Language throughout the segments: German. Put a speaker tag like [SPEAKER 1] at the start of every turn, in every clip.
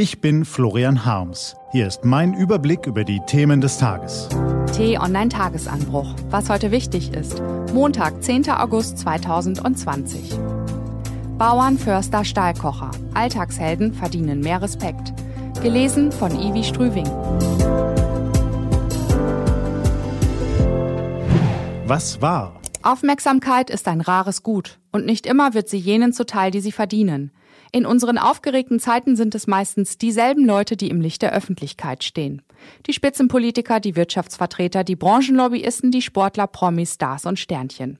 [SPEAKER 1] Ich bin Florian Harms. Hier ist mein Überblick über die Themen des Tages.
[SPEAKER 2] T-Online-Tagesanbruch. Was heute wichtig ist. Montag, 10. August 2020. Bauern, Förster, Stahlkocher. Alltagshelden verdienen mehr Respekt. Gelesen von Ivi Strüving.
[SPEAKER 1] Was war?
[SPEAKER 2] Aufmerksamkeit ist ein rares Gut und nicht immer wird sie jenen zuteil, die sie verdienen. In unseren aufgeregten Zeiten sind es meistens dieselben Leute, die im Licht der Öffentlichkeit stehen. Die Spitzenpolitiker, die Wirtschaftsvertreter, die Branchenlobbyisten, die Sportler, Promis, Stars und Sternchen.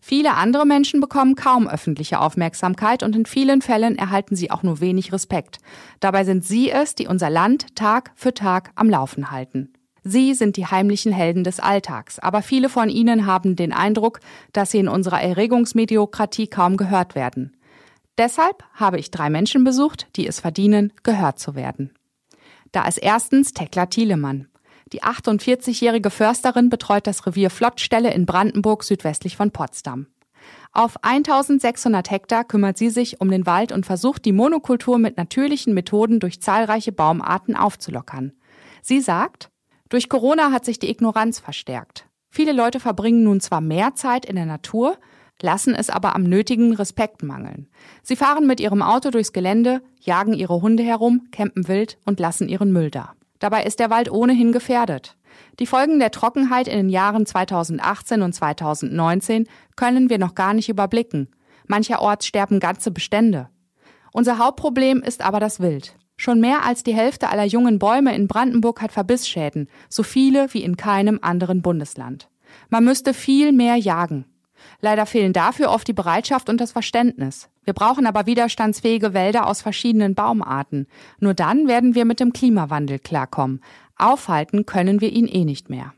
[SPEAKER 2] Viele andere Menschen bekommen kaum öffentliche Aufmerksamkeit und in vielen Fällen erhalten sie auch nur wenig Respekt. Dabei sind sie es, die unser Land Tag für Tag am Laufen halten. Sie sind die heimlichen Helden des Alltags, aber viele von ihnen haben den Eindruck, dass sie in unserer Erregungsmediokratie kaum gehört werden. Deshalb habe ich drei Menschen besucht, die es verdienen, gehört zu werden. Da ist erstens Tekla Thielemann. Die 48-jährige Försterin betreut das Revier Flottstelle in Brandenburg südwestlich von Potsdam. Auf 1600 Hektar kümmert sie sich um den Wald und versucht, die Monokultur mit natürlichen Methoden durch zahlreiche Baumarten aufzulockern. Sie sagt, durch Corona hat sich die Ignoranz verstärkt. Viele Leute verbringen nun zwar mehr Zeit in der Natur, lassen es aber am nötigen Respekt mangeln. Sie fahren mit ihrem Auto durchs Gelände, jagen ihre Hunde herum, campen wild und lassen ihren Müll da. Dabei ist der Wald ohnehin gefährdet. Die Folgen der Trockenheit in den Jahren 2018 und 2019 können wir noch gar nicht überblicken. Mancherorts sterben ganze Bestände. Unser Hauptproblem ist aber das Wild. Schon mehr als die Hälfte aller jungen Bäume in Brandenburg hat Verbissschäden, so viele wie in keinem anderen Bundesland. Man müsste viel mehr jagen. Leider fehlen dafür oft die Bereitschaft und das Verständnis. Wir brauchen aber widerstandsfähige Wälder aus verschiedenen Baumarten. Nur dann werden wir mit dem Klimawandel klarkommen. Aufhalten können wir ihn eh nicht mehr.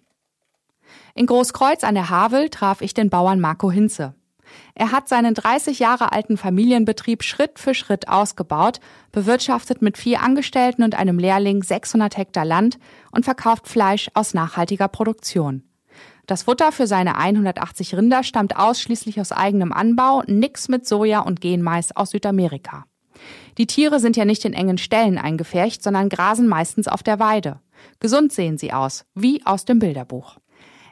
[SPEAKER 2] In Großkreuz an der Havel traf ich den Bauern Marco Hinze. Er hat seinen 30 Jahre alten Familienbetrieb Schritt für Schritt ausgebaut, bewirtschaftet mit vier Angestellten und einem Lehrling 600 Hektar Land und verkauft Fleisch aus nachhaltiger Produktion. Das Futter für seine 180 Rinder stammt ausschließlich aus eigenem Anbau, nix mit Soja und Genmais aus Südamerika. Die Tiere sind ja nicht in engen Ställen eingefärcht, sondern grasen meistens auf der Weide. Gesund sehen sie aus, wie aus dem Bilderbuch.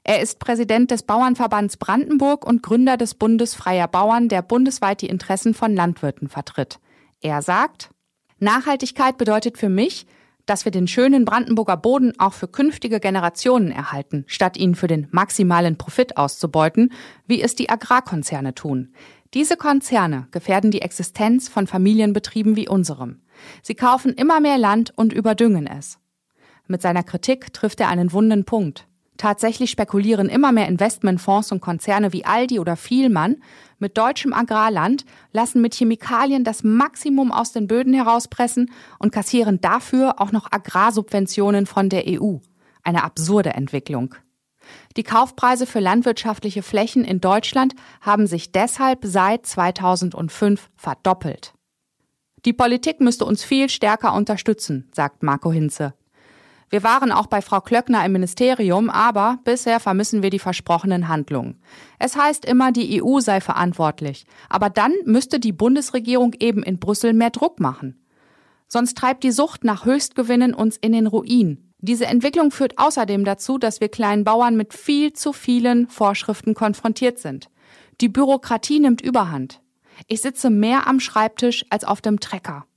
[SPEAKER 2] Er ist Präsident des Bauernverbands Brandenburg und Gründer des Bundes Freier Bauern, der bundesweit die Interessen von Landwirten vertritt. Er sagt, Nachhaltigkeit bedeutet für mich, dass wir den schönen Brandenburger Boden auch für künftige Generationen erhalten, statt ihn für den maximalen Profit auszubeuten, wie es die Agrarkonzerne tun. Diese Konzerne gefährden die Existenz von Familienbetrieben wie unserem. Sie kaufen immer mehr Land und überdüngen es. Mit seiner Kritik trifft er einen wunden Punkt. Tatsächlich spekulieren immer mehr Investmentfonds und Konzerne wie Aldi oder Vielmann mit deutschem Agrarland, lassen mit Chemikalien das Maximum aus den Böden herauspressen und kassieren dafür auch noch Agrarsubventionen von der EU. Eine absurde Entwicklung. Die Kaufpreise für landwirtschaftliche Flächen in Deutschland haben sich deshalb seit 2005 verdoppelt. Die Politik müsste uns viel stärker unterstützen, sagt Marco Hinze. Wir waren auch bei Frau Klöckner im Ministerium, aber bisher vermissen wir die versprochenen Handlungen. Es heißt immer, die EU sei verantwortlich, aber dann müsste die Bundesregierung eben in Brüssel mehr Druck machen. Sonst treibt die Sucht nach Höchstgewinnen uns in den Ruin. Diese Entwicklung führt außerdem dazu, dass wir kleinen Bauern mit viel zu vielen Vorschriften konfrontiert sind. Die Bürokratie nimmt überhand. Ich sitze mehr am Schreibtisch als auf dem Trecker.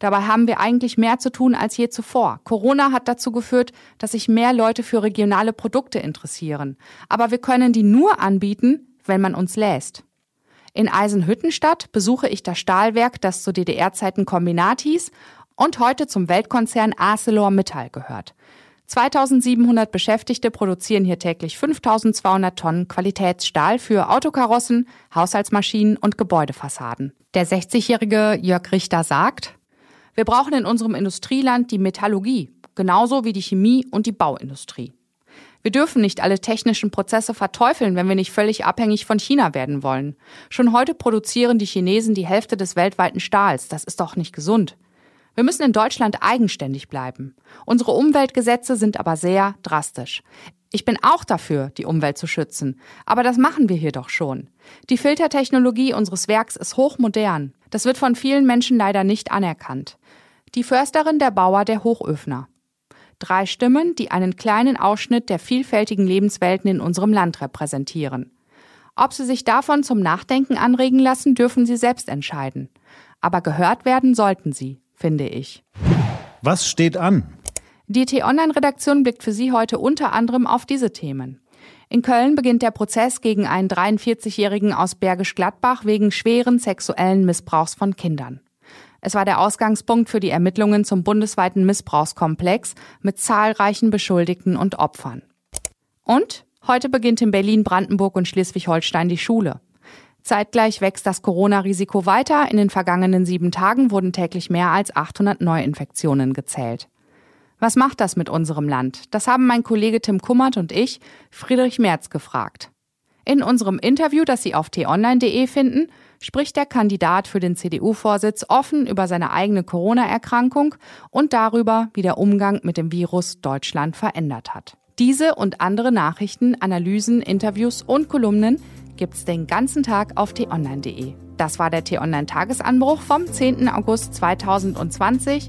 [SPEAKER 2] Dabei haben wir eigentlich mehr zu tun als je zuvor. Corona hat dazu geführt, dass sich mehr Leute für regionale Produkte interessieren. Aber wir können die nur anbieten, wenn man uns lässt. In Eisenhüttenstadt besuche ich das Stahlwerk, das zu DDR-Zeiten Kombinat hieß und heute zum Weltkonzern ArcelorMittal gehört. 2700 Beschäftigte produzieren hier täglich 5200 Tonnen Qualitätsstahl für Autokarossen, Haushaltsmaschinen und Gebäudefassaden. Der 60-jährige Jörg Richter sagt, wir brauchen in unserem Industrieland die Metallurgie, genauso wie die Chemie und die Bauindustrie. Wir dürfen nicht alle technischen Prozesse verteufeln, wenn wir nicht völlig abhängig von China werden wollen. Schon heute produzieren die Chinesen die Hälfte des weltweiten Stahls. Das ist doch nicht gesund. Wir müssen in Deutschland eigenständig bleiben. Unsere Umweltgesetze sind aber sehr drastisch. Ich bin auch dafür, die Umwelt zu schützen. Aber das machen wir hier doch schon. Die Filtertechnologie unseres Werks ist hochmodern. Das wird von vielen Menschen leider nicht anerkannt. Die Försterin, der Bauer, der Hochöfner. Drei Stimmen, die einen kleinen Ausschnitt der vielfältigen Lebenswelten in unserem Land repräsentieren. Ob Sie sich davon zum Nachdenken anregen lassen, dürfen Sie selbst entscheiden. Aber gehört werden sollten Sie, finde ich.
[SPEAKER 1] Was steht an?
[SPEAKER 2] Die T-Online-Redaktion blickt für Sie heute unter anderem auf diese Themen. In Köln beginnt der Prozess gegen einen 43-Jährigen aus Bergisch Gladbach wegen schweren sexuellen Missbrauchs von Kindern. Es war der Ausgangspunkt für die Ermittlungen zum bundesweiten Missbrauchskomplex mit zahlreichen Beschuldigten und Opfern. Und heute beginnt in Berlin, Brandenburg und Schleswig-Holstein die Schule. Zeitgleich wächst das Corona-Risiko weiter. In den vergangenen sieben Tagen wurden täglich mehr als 800 Neuinfektionen gezählt. Was macht das mit unserem Land? Das haben mein Kollege Tim Kummert und ich Friedrich Merz gefragt. In unserem Interview, das Sie auf t-online.de finden, spricht der Kandidat für den CDU-Vorsitz offen über seine eigene Corona-Erkrankung und darüber, wie der Umgang mit dem Virus Deutschland verändert hat. Diese und andere Nachrichten, Analysen, Interviews und Kolumnen gibt's den ganzen Tag auf t-online.de. Das war der T-Online-Tagesanbruch vom 10. August 2020,